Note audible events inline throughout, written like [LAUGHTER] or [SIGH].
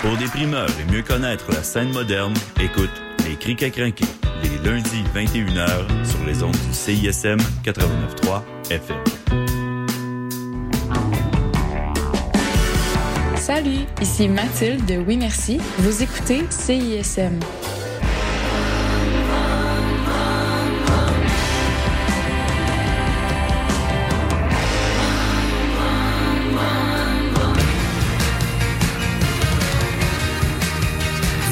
Pour des et mieux connaître la scène moderne, écoute Les Crics à crinquer, les lundis 21h sur les ondes du CISM 89.3 FM. Salut, ici Mathilde de Oui Merci. Vous écoutez CISM.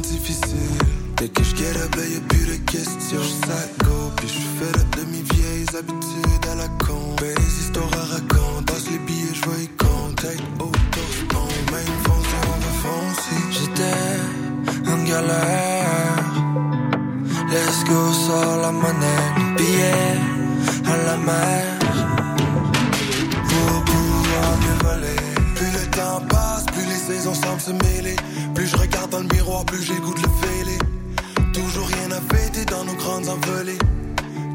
difficile. Dès que j'get up, y'a plus de questions.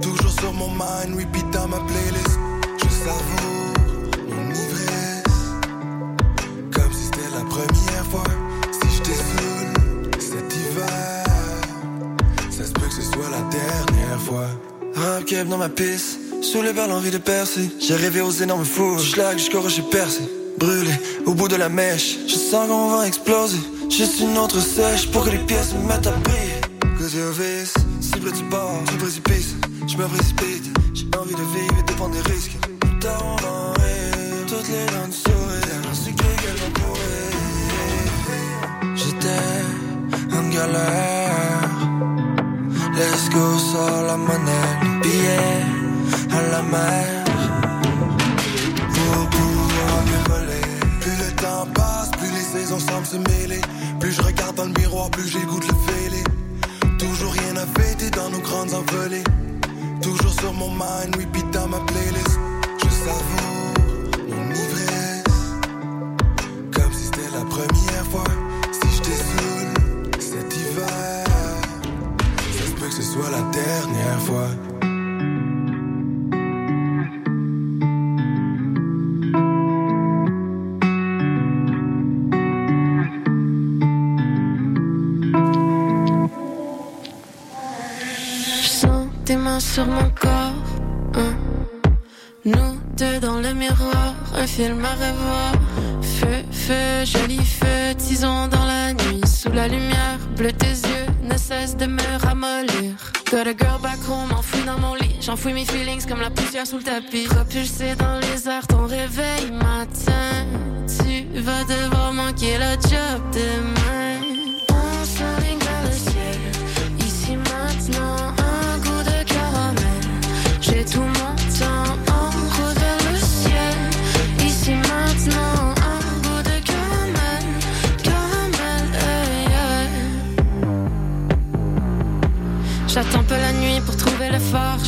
Toujours sur mon mind, repeat dans ma playlist. Je savoure mon ivresse. Comme si c'était la première fois. Si j'étais saoul cet hiver. Ça se peut que ce soit la dernière fois. Un dans ma piste, saoulé par l'envie de percer. J'ai rêvé aux énormes fours, j'lag jusqu'au rocher percé. Brûlé au bout de la mèche, je sens qu'on va exploser. Juste une autre sèche pour que les pièces me mettent à briller. Au vice, si près du bord, précipice, je me précipite. J'ai envie de vivre et de prendre des risques. Va toutes les dents de sourire. Ainsi que qu'elles vont courir. J'étais en galère. Let's go, sors la monnaie, le billet à la mer. Pour pouvoir mieux voler. Plus le temps passe, plus les saisons semblent se mêler. Plus je regarde dans le miroir, plus j'écoute le fêlé. Toujours rien à fêter dans nos grandes envolées. Toujours sur mon mind, repeat dans ma playlist. Je savoure mon ivresse. Comme si c'était la première fois. Sur mon corps. hein. Nous deux dans le miroir, un film à revoir. Feu, feu, joli feu, tisons dans la nuit. Sous la lumière, bleu tes yeux ne cessent de me ramollir. Got a girl back home, enfoui dans mon lit. J'enfouis mes feelings comme la poussière sous le tapis. Propulsé dans les airs, ton réveil matin. Tu vas devoir manquer le job demain.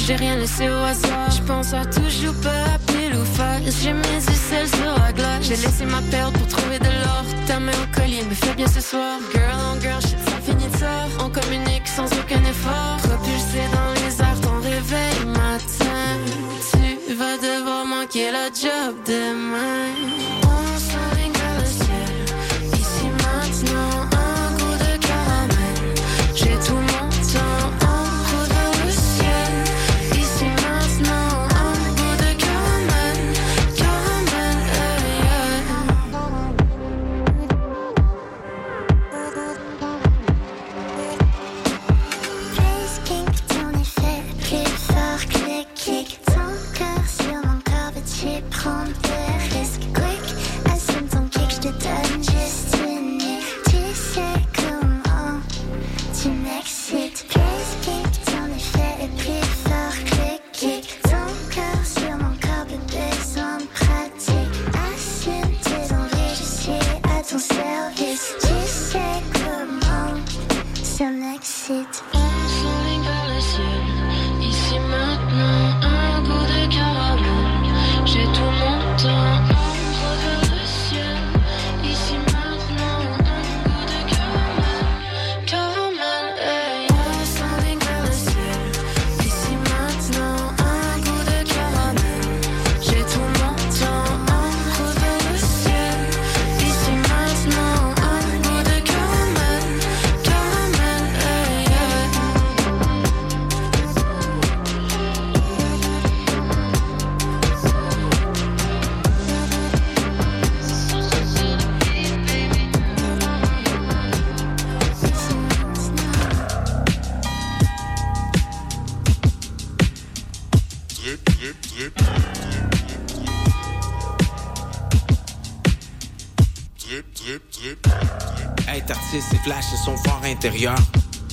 J'ai rien laissé au hasard. Je pense à toujours pas à pile ou face. J'ai du sel sur la glace? J'ai laissé ma perte pour trouver de l'or. Ta main au collier me fait bien ce soir. Girl on girl, shit, ça finit ça. On communique sans aucun effort. Propulsé dans les airs, ton réveil matin. Tu vas devoir manquer la job demain.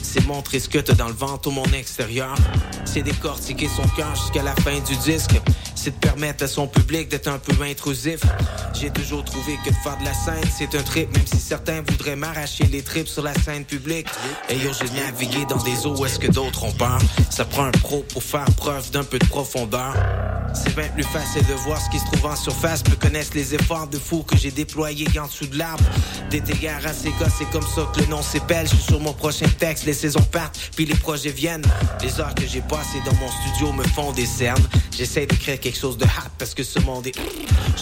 C'est montrer ce que t'as dans le ventre ou mon extérieur. C'est décortiquer son cœur jusqu'à la fin du disque. C'est de permettre à son public d'être un peu intrusif. J'ai toujours trouvé que faire de la scène, c'est un trip, même si certains voudraient m'arracher les tripes sur la scène publique. Et yo, j'ai navigué dans des eaux où est-ce que d'autres ont peur. Ça prend un pro pour faire preuve d'un peu de profondeur. C'est bien plus facile de voir ce qui se trouve en surface. Peu connaissent les efforts de fou que j'ai déployés en dessous de l'arbre. Des dégâts à ces gars, c'est comme ça que le nom s'épelle. Je suis sur mon prochain texte, les saisons partent, puis les projets viennent. Les heures que j'ai passées dans mon studio me font des cernes. J'essaie d'écrire quelque chose de hot parce que ce monde est.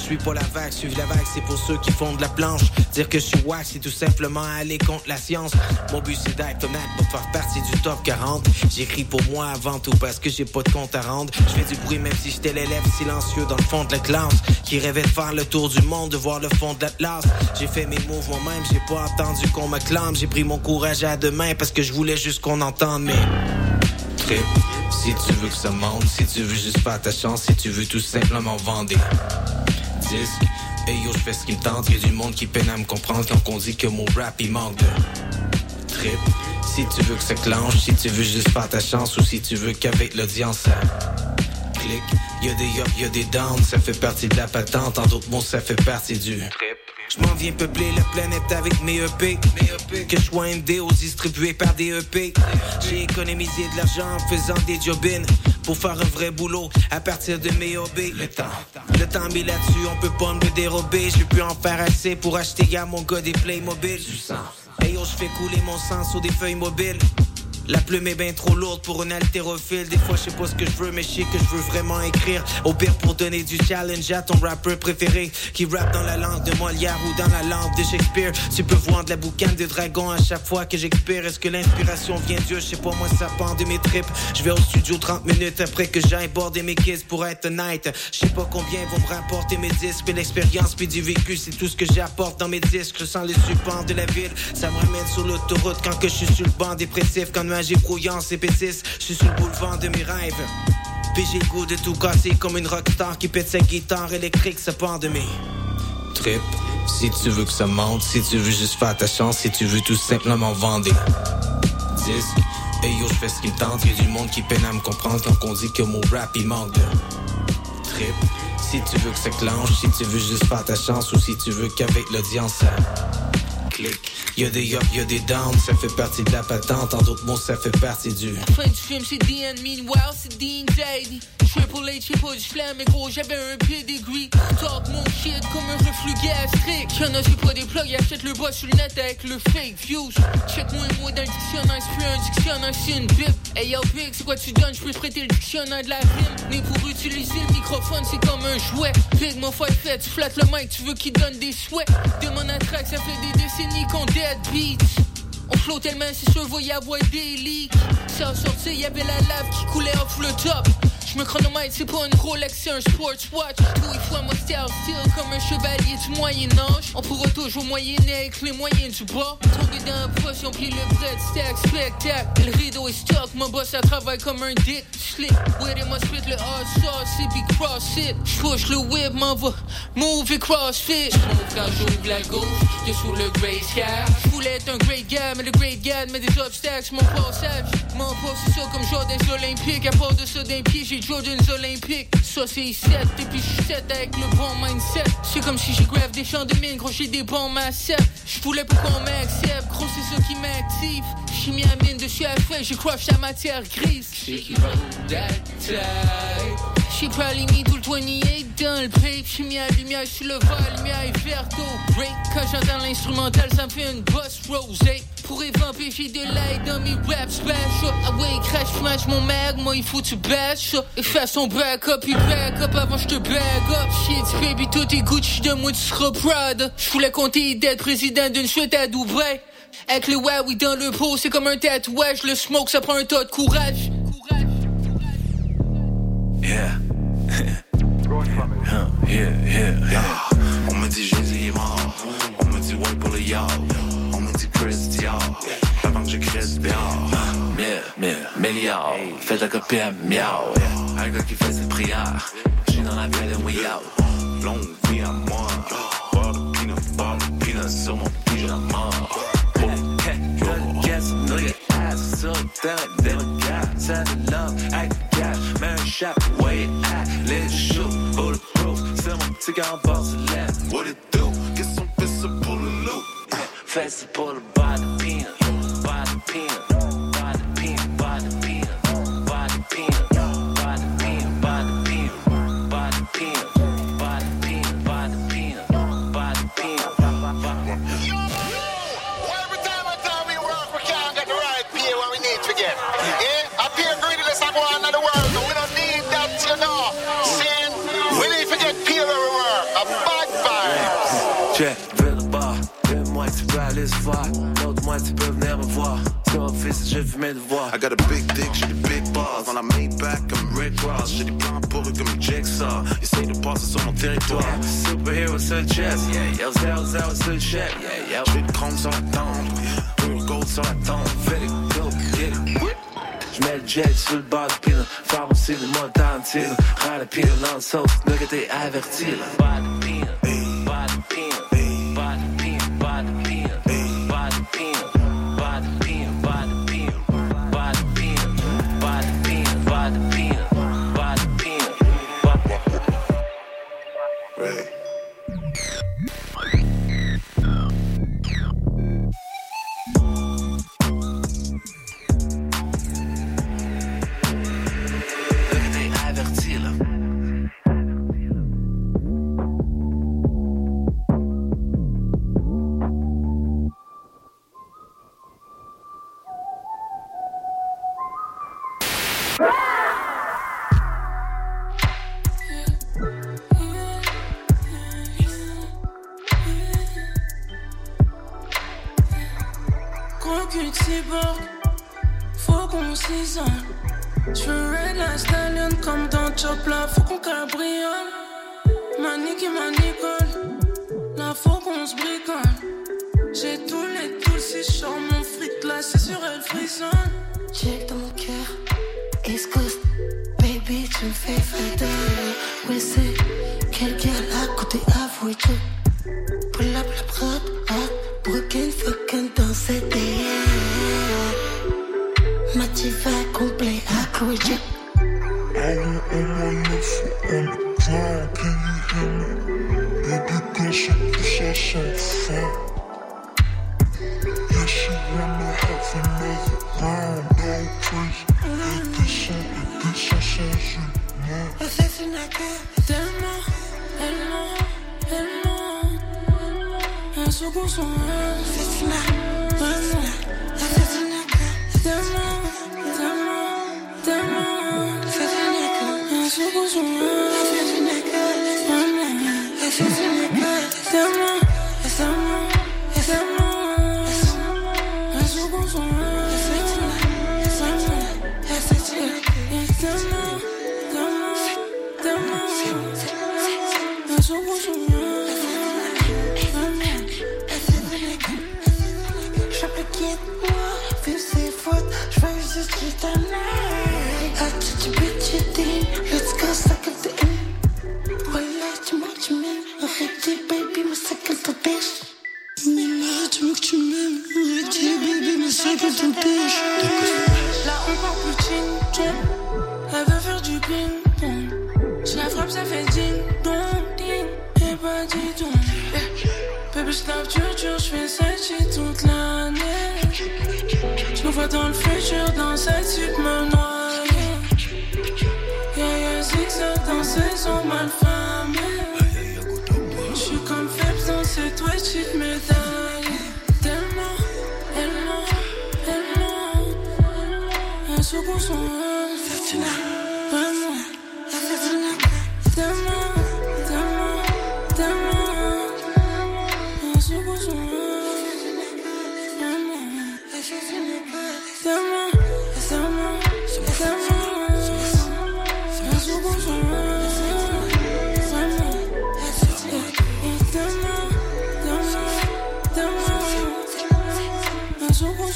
Suis pas la vague, suivre la vague, c'est pour ceux qui font de la planche. Dire que je suis wack, c'est tout simplement aller contre la science. Mon but c'est d'être honnête pour faire partie du top 40. J'écris pour moi avant tout parce que j'ai pas de compte à rendre. Je fais du bruit même si j'étais l'élève silencieux dans le fond de la classe. Qui rêvait de faire le tour du monde, de voir le fond de l'Atlas. J'ai fait mes moves moi-même, j'ai pas attendu qu'on m'acclame. J'ai pris mon courage à deux mains parce que je voulais juste qu'on entende trip. Si tu veux que ça monte, si tu veux juste faire ta chance, si tu veux tout simplement vendre Et yo, je fais ce qui me tente, y'a du monde qui peine à me comprendre quand on dit que mon rap il manque de trip. Si tu veux que ça clenche, si tu veux juste faire ta chance ou si tu veux qu'avec l'audience ça clique. Y'a des ups, y'a des downs, ça fait partie de la patente, en d'autres mots ça fait partie du trip. Je m'en viens peupler la planète avec mes EP. Que je sois MDO distribué par des EP. J'ai économisé de l'argent en faisant des jobines pour faire un vrai boulot à partir de mes hobbies. Le temps, le temps mis là-dessus, on peut pas me dérober. Je plus en faire assez pour acheter à mon gars des Playmobil. Hey yo, je fais couler mon sang sur des feuilles mobiles. La plume est bien trop lourde pour un haltérophile. Des fois, je sais pas ce que je veux, mais je sais que je veux vraiment écrire. Au pire, pour donner du challenge à ton rappeur préféré qui rappe dans la langue de Molière ou dans la langue de Shakespeare. Tu peux voir de la boucane de dragon à chaque fois que j'expire. Est-ce que l'inspiration vient Dieu? Je sais pas, moi, ça pend de mes tripes. Je vais au studio 30 minutes après que j'aille border mes kids pour être honnête. Je sais pas combien vont me rapporter mes disques, mais l'expérience puis du vécu, c'est tout ce que j'apporte dans mes disques. Je sens les support de la ville. Ça me ramène sur l'autoroute quand que je suis sur le banc dépressif. Quand brouillance et pétisse, je suis sur le boulevard de mes rêves. Puis j'ai goût de tout casser comme une rockstar qui pète sa guitare électrique, ça part de mes trip. Si tu veux que ça monte, si tu veux juste faire ta chance, si tu veux tout simplement vendre des disques. Et yo, je fais ce qui me tente, y'a du monde qui peine à me comprendre quand on dit que mon rap il manque de trip. Si tu veux que ça clenche, si tu veux juste faire ta chance ou si tu veux qu'avec l'audience ça clique. Y'a des up, y'a des downs, ça fait partie de la patente. En d'autres mots, ça fait partie du. Fin du film, c'est DN, meanwhile, c'est Dean Daddy. Triple H, j'ai pas du gros, j'avais un pedigree. Talk mon shit comme un reflux gastrique. Y'en a, j'ai pas des plugs, achète le boss sur le net avec le fake views. Check-moi un mot le dictionnaire, c'est plus un dictionnaire, c'est une bip. Hey yo, Big, c'est quoi tu donnes? J'peux te prêter le dictionnaire de la rime. Mais pour utiliser le microphone, c'est comme un jouet. Big, mon fait fait, tu flattes le mic, tu veux qu'il donne des souhaits. Demande à track, ça fait des décennies on flottait le main ses chevaux, y'a bois des leaks. Ça sorti, y'avait la lave qui coulait off le top. Je me chronomètre, c'est pas une Rolex, c'est un sportswatch. Tout il faut moi style, comme un chevalier du Moyen-Âge. On pourra toujours moyenner avec les moyens du bas. Tombé dans la poche, on le bread, stack, spectacle. Le rideau est stock, mon boss, ça travaille comme un dick. Slick, with it, moi spit le hard sauce, c'est big cross it. J'push le whip, m'en va, move et crossfit. J'monte quand j'ouvre la gauche, de sous le grey sky. J'voulais être un great guy, mais le great guy met des obstacles, mon passage. Mon poste, c'est ça comme Jordan Olympique. À part de ça d'un pied, j'ai Jordans Olympiques. Ça, c'est 7, depuis je 7 avec le bon mindset. C'est comme si j'ai grave des champs de mine, gros, j'ai des bons massets. J'voulais pas qu'on m'accepte, gros, c'est ça qui m'active. J'ai mis la mine dessus à frais, j'ai crush la matière grise. J'ai probably mis tout le 28 dans le pape. J'ai mis la lumière sur le vol, lumière et verto. Break, quand j'entends l'instrumental, ça me fait une boss rosée. Pour évamper, j'ai de l'aide dans mes rap special. Ah ouais, crash, smash mon mag, moi il faut que tu bash. Et fais son back up, puis back up avant je te bag up. Shit, baby, tout est Gucci, de moi tu seras proud. J'voulais compter d'être président d'une chute à Dubaï. Avec le Huawei dans le pot, c'est comme un tatouage. Le smoke, ça prend un tas de courage. Yeah. [LAUGHS] yeah, yeah, yeah. On me dit Jésus est mort. On me dit ouais pour le yard. Dit Chris Dior. Avant que je crisse bien. Mille, mille, milliards. Fais ta copine miaou. Un gars qui fait ses prières. J'suis dans la ville et we out. Longue vie à moi. Bar de peanut, bar de peanut sur mon pyjama. Ass so damn délicat. Send love, act cash, man, shot, way at, let shoot, bulletproof. C'est mon petit gars en porcelaine. What it do? Fais pour le bas de peanut, bas de peanut, bas de peanut, bas de peanut, bas de peanut, bas de peanut, bas de peanut, bas de peanut, bas de peanut, bas de peanut, bas de peanut. Every time I tell we work, we can't get the right pay what we need to get. Yeah, I pay greediness I go on in the world, but we don't need that, you know. Saying we need to get pay where we work. A bad vibes. Check, moitié peut venir me voir. Mon fils, je fais. I got a big dick, j'ai des big balls. Dans la Maybach comme Ross. J'ai des plans pour eux comme Jigsaw. Essaye de passer sur mon territoire. Superhero sur le chest. Yeah, zéro, zéro sur le chef. Yeah, yo. J'ai le chrome sur la tombe. Pure gold sur la tombe. Fait it, go, get it. J'mets le jet sur le bord du pile. Faire aussi le montant de. Rare le pile dans le sauce. Nigga, t'es averti. Bas de pile. Bas de pile. Bas de pile. Bas de pile. Faut qu'on s'isole. J'veux raid la stallion comme dans Chopla, faut qu'on cabriole. Manique et manicole, là faut qu'on se bricole. J'ai tous les tools, si je mon fric là, c'est sûr elle frissonne. Check dans mon cœur, East Coast, baby, tu me fais fader. Ouais, c'est quel girl à côté, avoué tout. Pull up la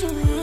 you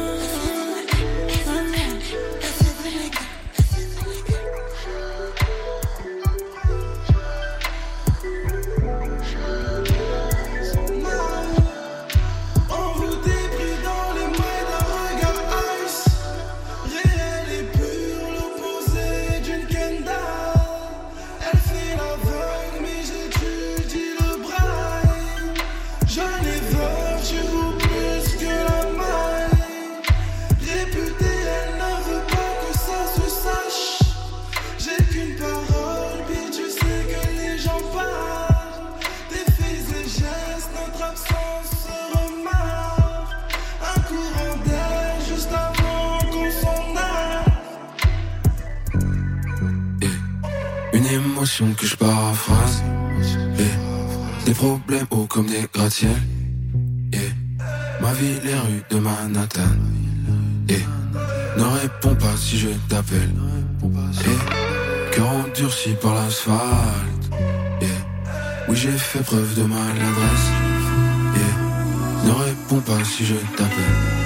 ma vie, les rues de Manhattan. Et ne réponds pas si je t'appelle. Et cœur endurci par l'asphalte. Et oui, j'ai fait preuve de maladresse. Et ne réponds pas si je t'appelle.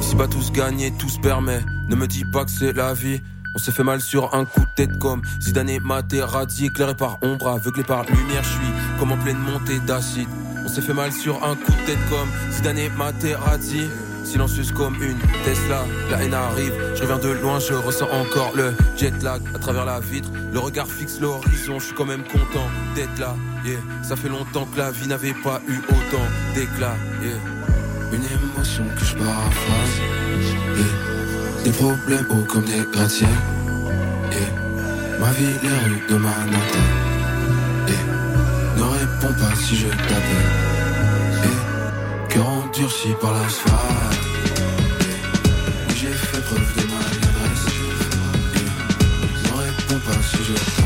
Si pas tous gagner, tout se permet. Ne me dis pas que c'est la vie. On s'est fait mal sur un coup de tête comme Zidane et Materazzi, éclairé par ombre, aveuglé par lumière, je suis comme en pleine montée d'acide. On s'est fait mal sur un coup de tête comme Zidane et Materazzi. Silencieuse comme une Tesla, la haine arrive, je reviens de loin, je ressens encore le jet lag à travers la vitre, le regard fixe l'horizon, je suis quand même content d'être là, yeah. Ça fait longtemps que la vie n'avait pas eu autant d'éclat, yeah. Une émotion que je paraphrase. Et des problèmes hauts comme des gratte-ciel. Et ma vie, les rues de Manhattan. Et ne réponds pas si je t'appelle. Et cœur endurci par l'asphalte. J'ai fait preuve de maladresse. Ne réponds pas si je t'appelle.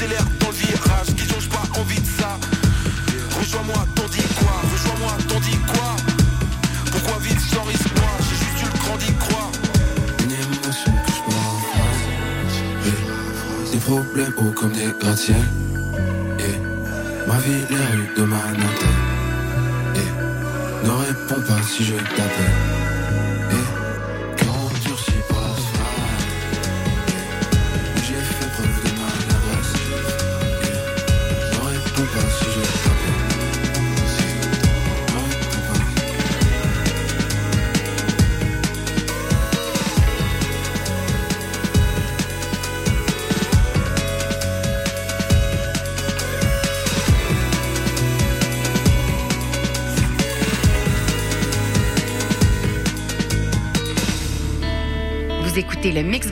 j'accélère dans le virage Qui ont pas envie de ça Rejoins-moi, t'en dis quoi Rejoins-moi, t'en dis quoi Pourquoi vivre sans risque moi J'ai juste eu le grand d'y croire Une émotion que je yeah. Des problèmes hauts comme des gratte-ciel yeah. Ma vie, les rues de Manhattan yeah. Ne réponds pas si je t'appelle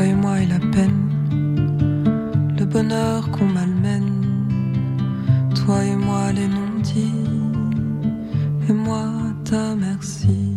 toi et moi et la peine, le bonheur qu'on malmène, toi et moi les non-dits, et moi ta merci.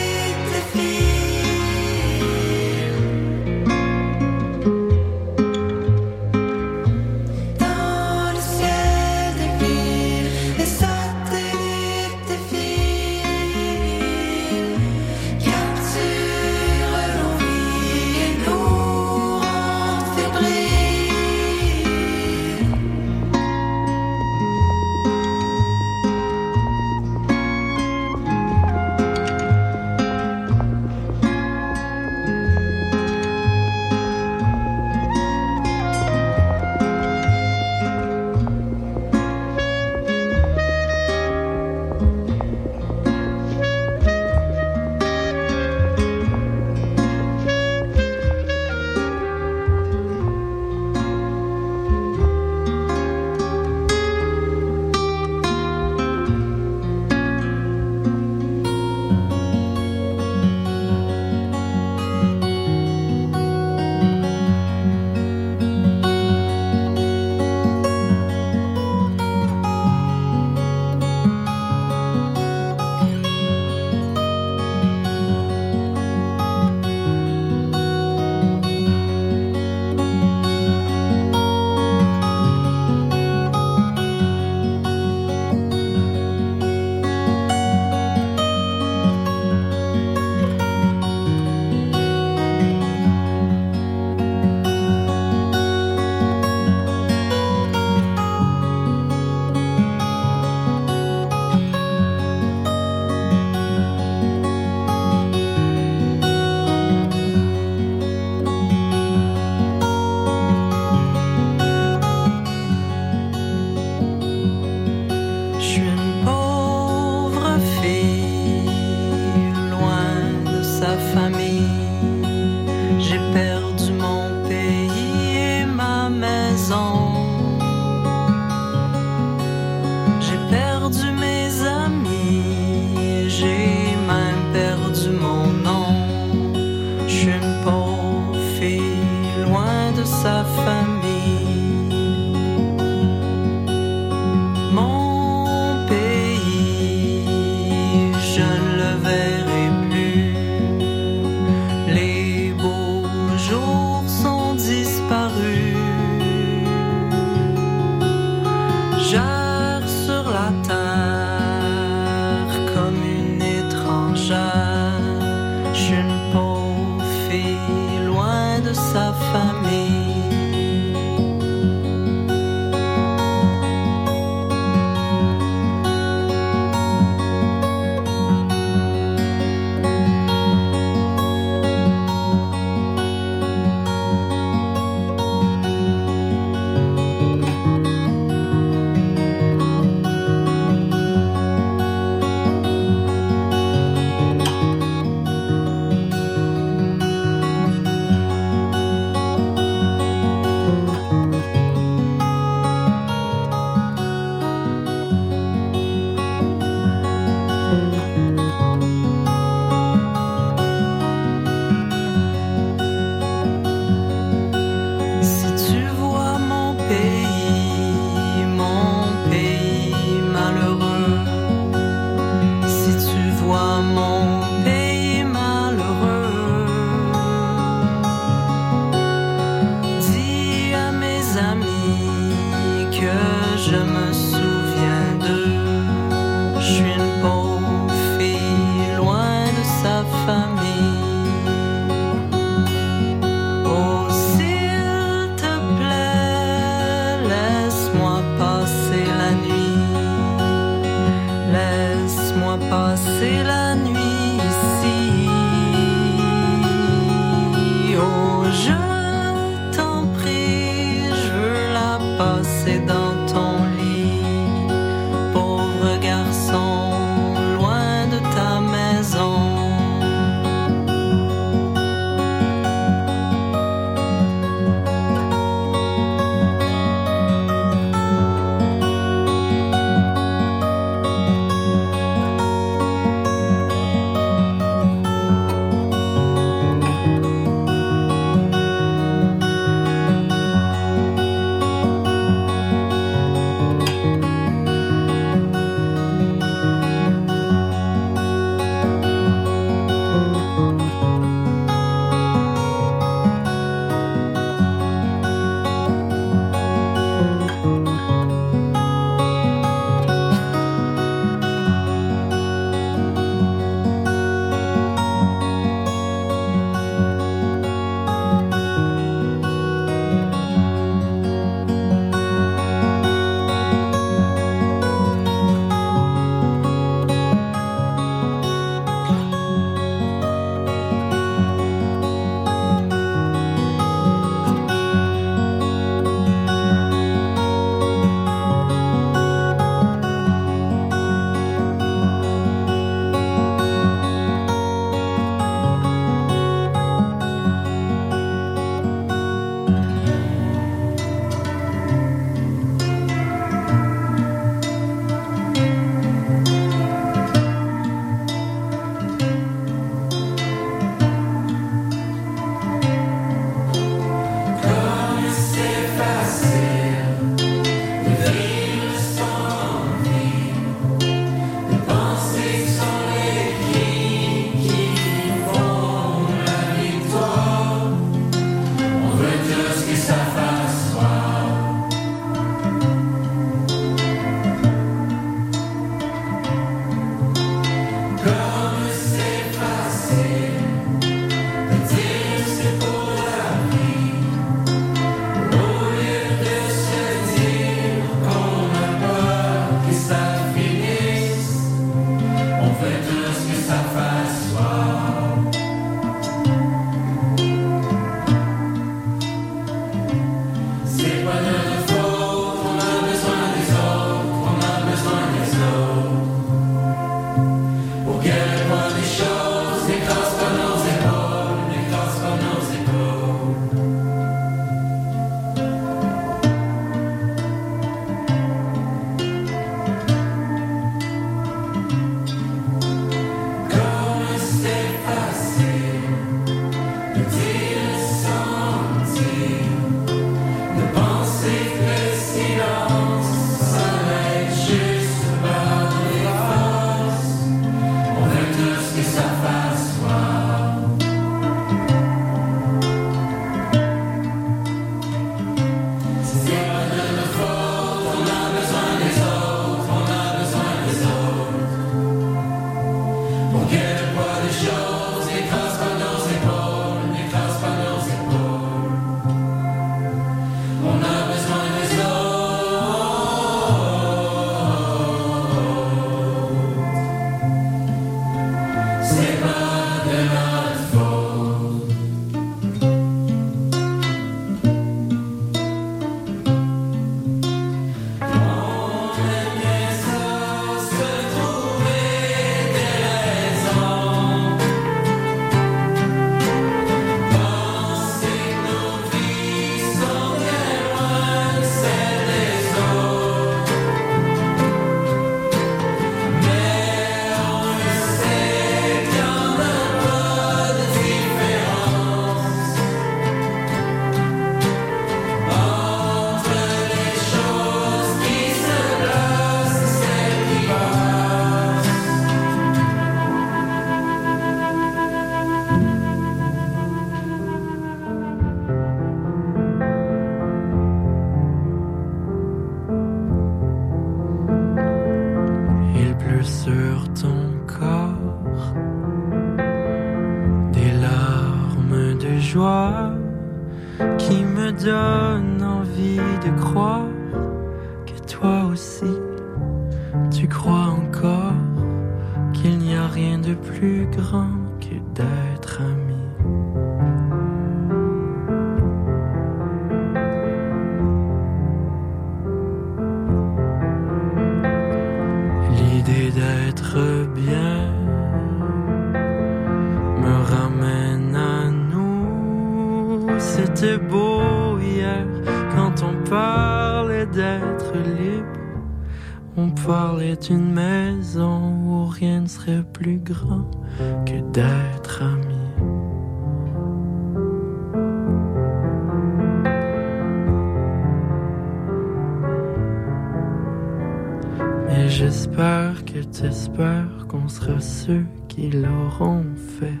contre ceux qui l'auront fait.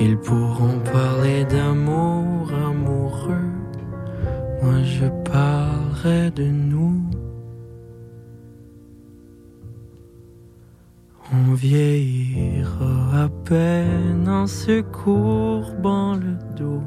Ils pourront parler d'amour amoureux, moi je parlerai de nous. On vieillira à peine en se courbant le dos.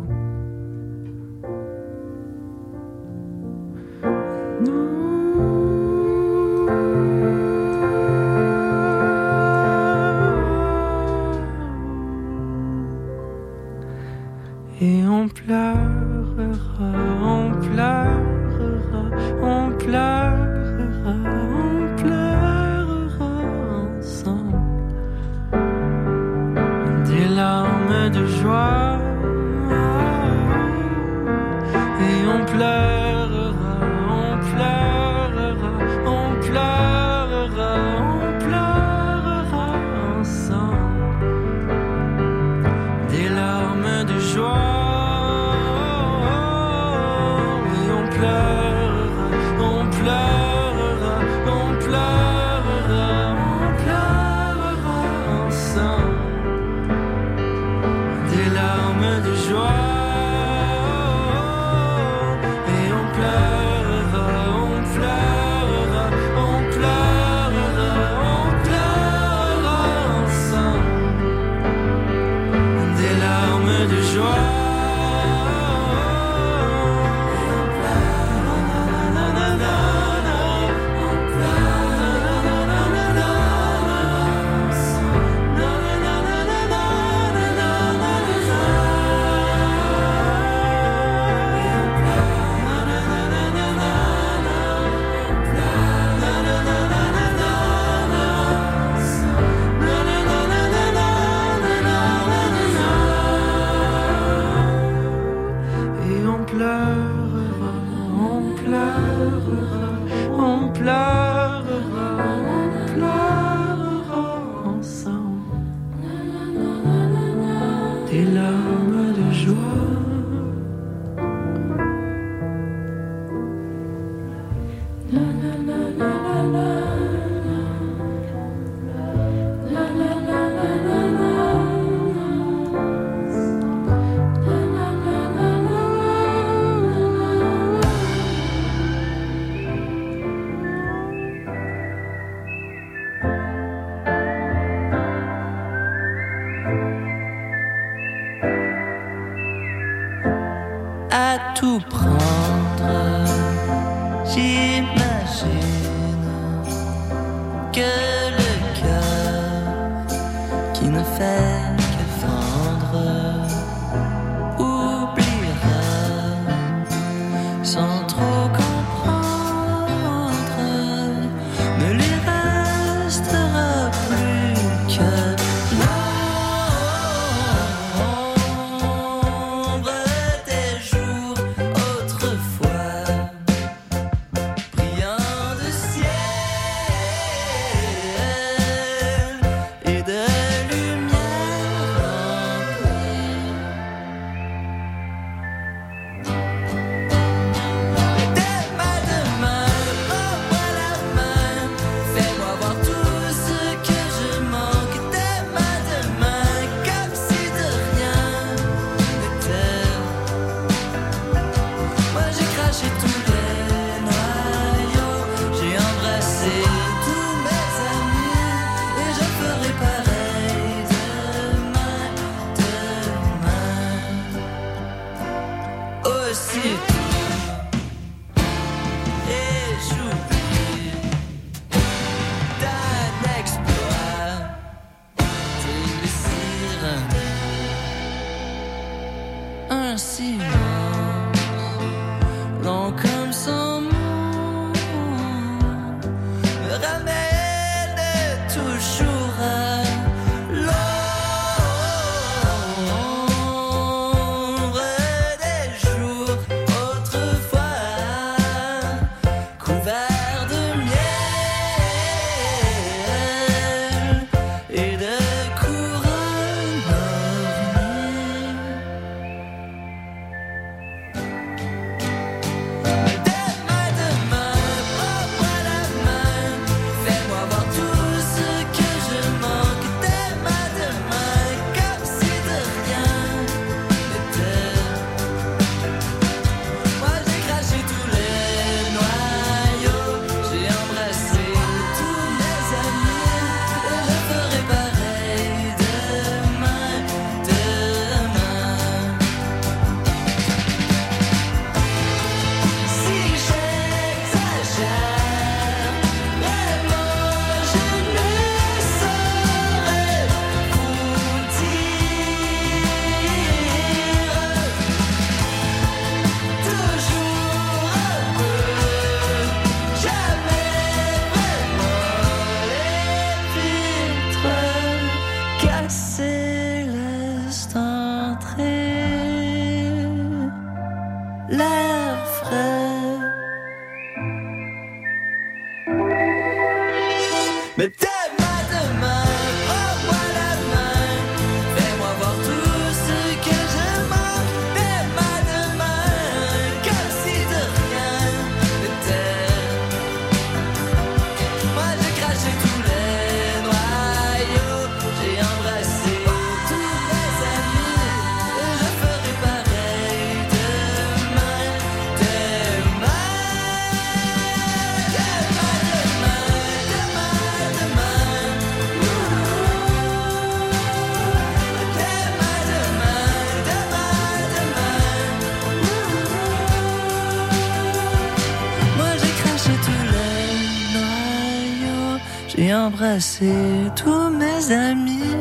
embrasser tous mes amis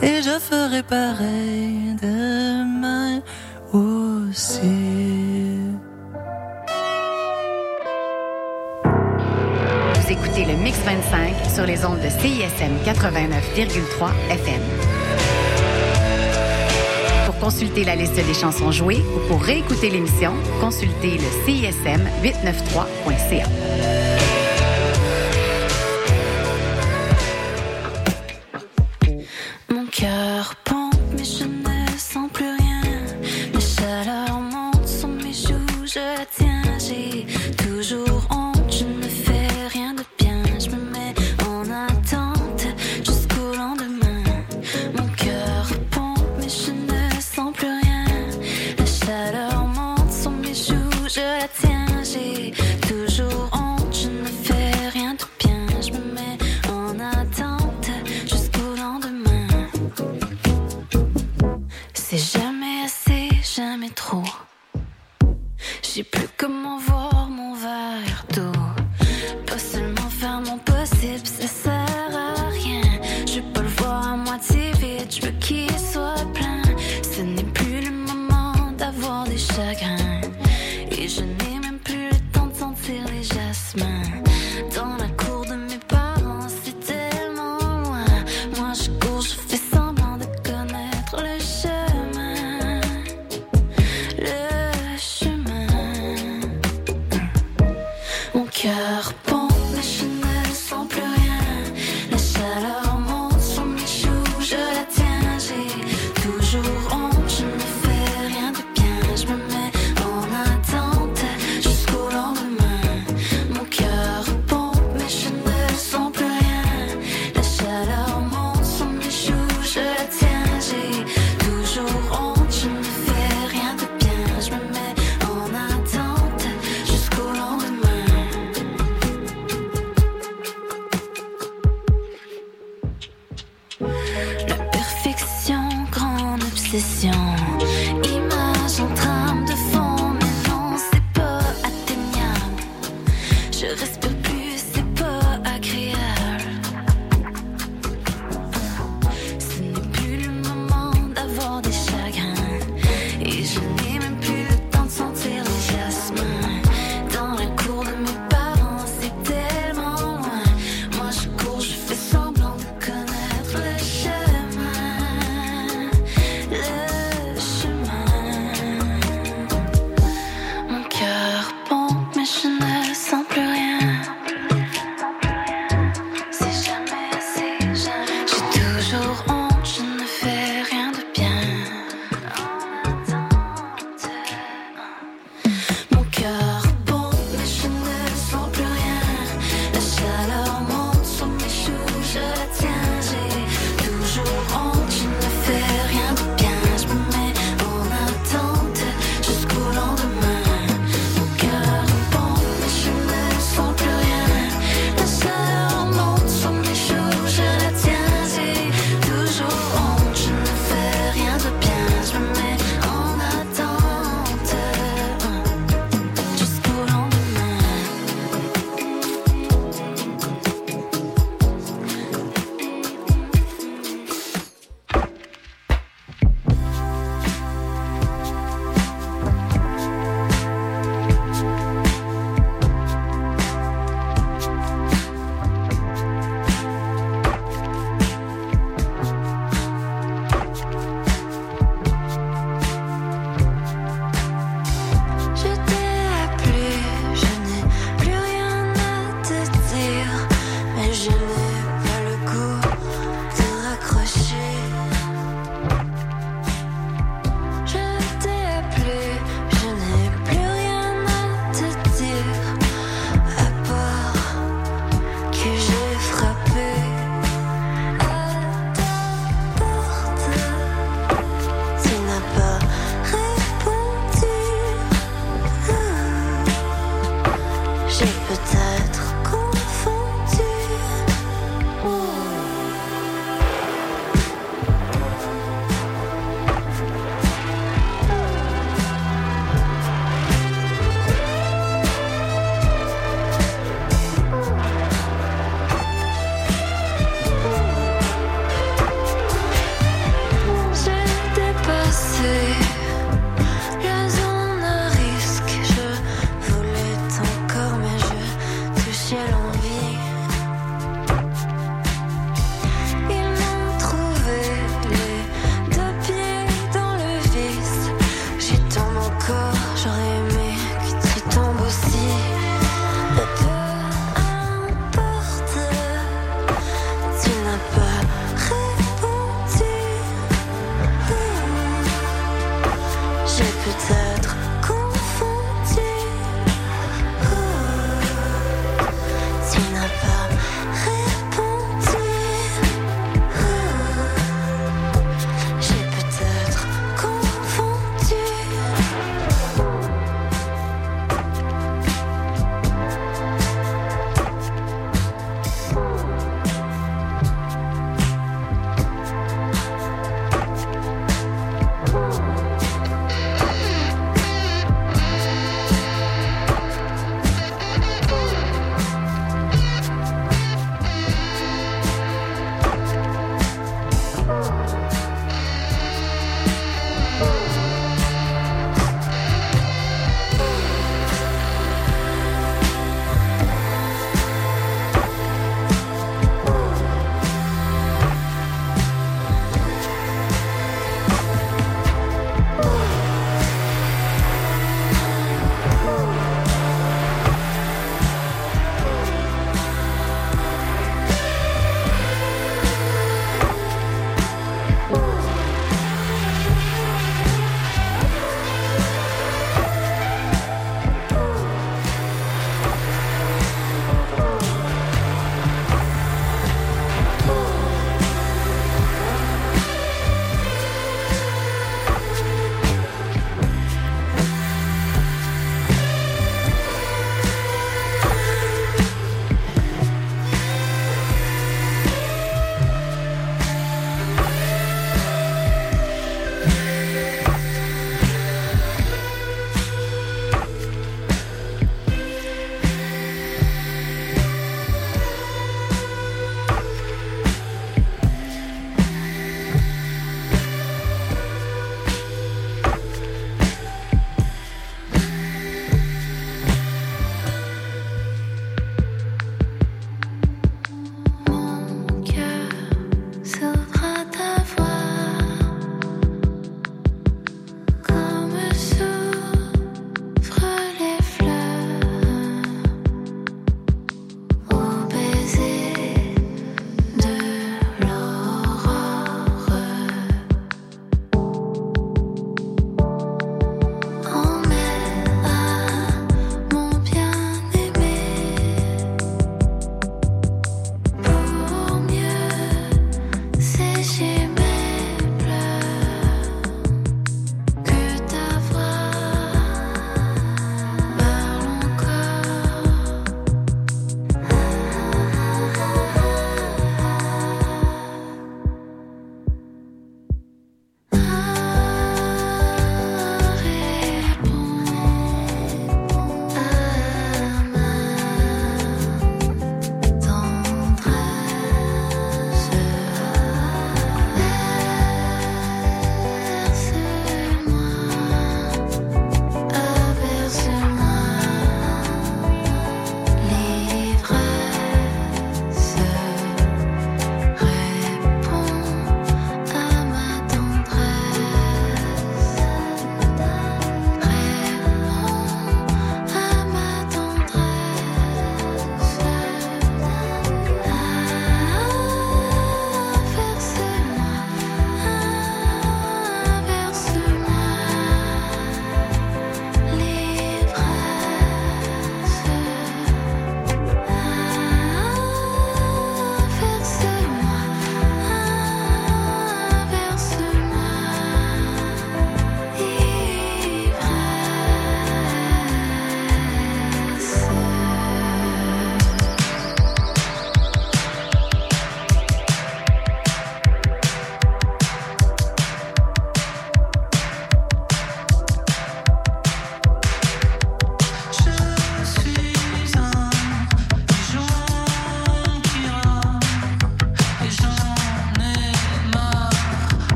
et je ferai pareil demain aussi. Vous écoutez le Mix 25 sur les ondes de CISM 89,3 FM. Pour consulter la liste des chansons jouées ou pour réécouter l'émission, consultez le CISM 893.ca.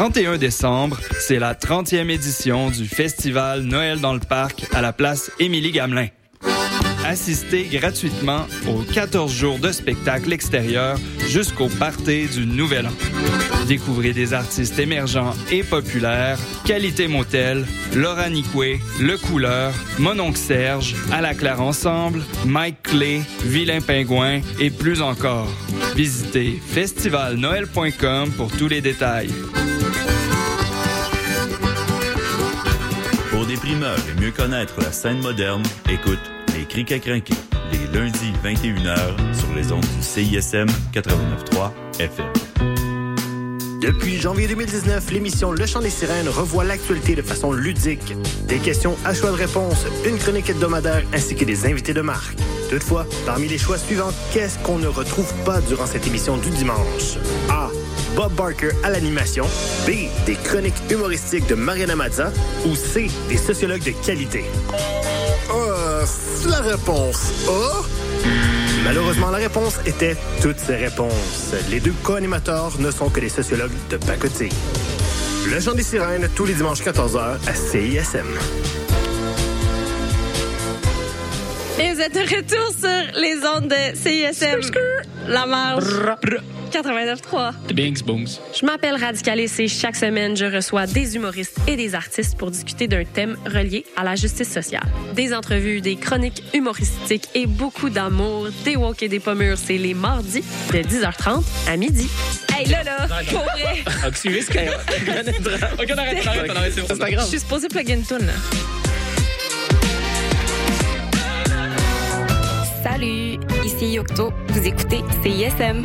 31 décembre, c'est la 30e édition du festival Noël dans le parc à la place Émilie Gamelin. Assistez gratuitement aux 14 jours de spectacle extérieur jusqu'au party du Nouvel An. Découvrez des artistes émergents et populaires, Qualité Motel, Laura Nicoué, Le Couleur, Mononc Serge, À la Claire Ensemble, Mike Clay, Vilain Pingouin et plus encore. Visitez festivalnoël.com pour tous les détails. et mieux connaître la scène moderne, écoute Les Cric à Crinquer, les lundis 21h sur les ondes du CISM 89.3 FM. Depuis janvier 2019, l'émission Le Chant des Sirènes revoit l'actualité de façon ludique. Des questions à choix de réponse, une chronique hebdomadaire ainsi que des invités de marque. Toutefois, parmi les choix suivants, qu'est-ce qu'on ne retrouve pas durant cette émission du dimanche? A. Bob Barker à l'animation, B, des chroniques humoristiques de Mariana Mazza ou C, des sociologues de qualité? Euh, la réponse A. Hmm, malheureusement, la réponse était toutes ces réponses. Les deux co-animateurs ne sont que des sociologues de pacotille. Le Jean des Sirènes, tous les dimanches 14h à CISM. Et vous êtes de retour sur les ondes de CISM. La marche. 89.3. The Bings Booms. Je m'appelle Radicale et chaque semaine, je reçois des humoristes et des artistes pour discuter d'un thème relié à la justice sociale. Des entrevues, des chroniques humoristiques et beaucoup d'amour, des walks et des pommures, c'est les mardis de 10h30 à midi. Hey là là, pour vrai. Ah, [LAUGHS] ok, on arrête, on arrête, on arrête, c'est pas grave. Je suis supposée plug and tune. Salut ici Yocto. Vous écoutez CISM.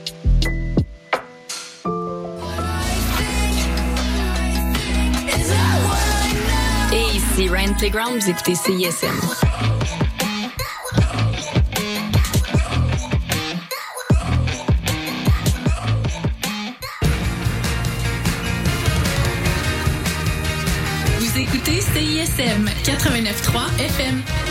Ici Ryan Playground, vous écoutez CISM. Vous écoutez CISM 89.3 FM.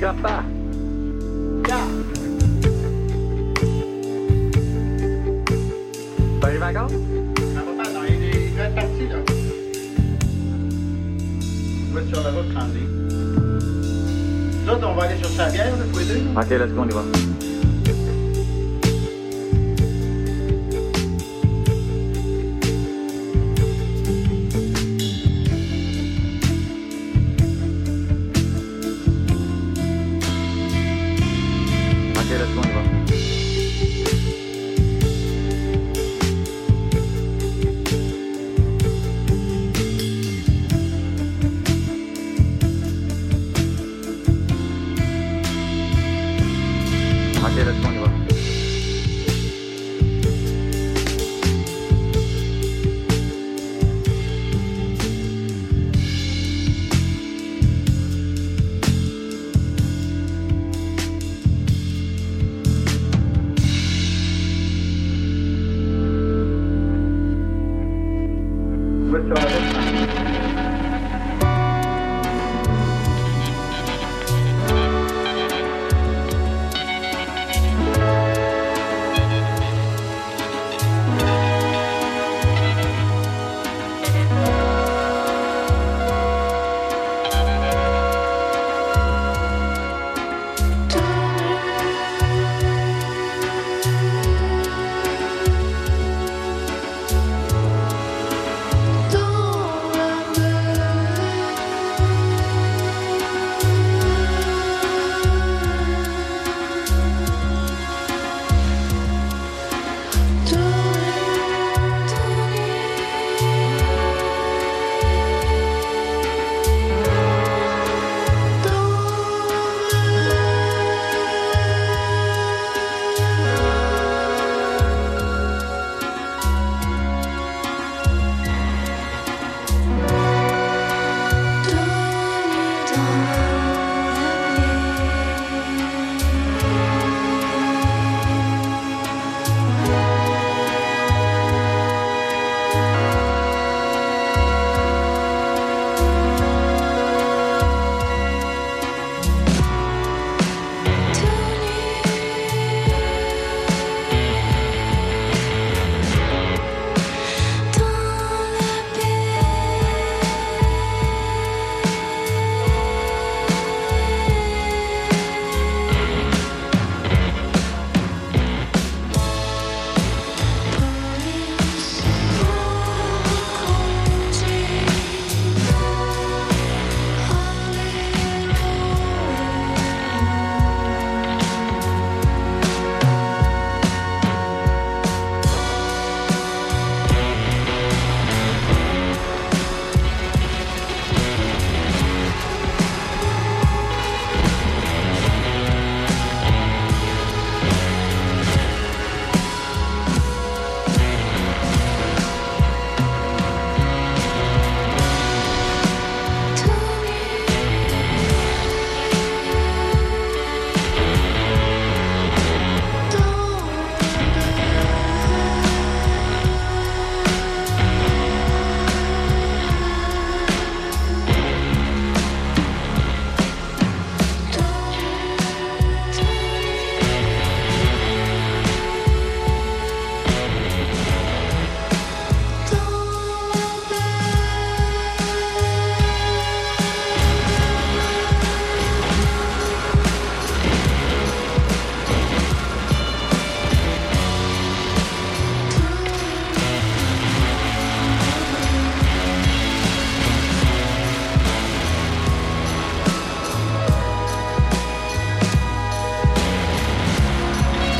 télégraphe pas. Pas les vacances? Non, il est il va être parti, là. On va être sur la route. Nous autres, on va aller sur sa bière, là, tous les deux. Ok, let's go, on y va.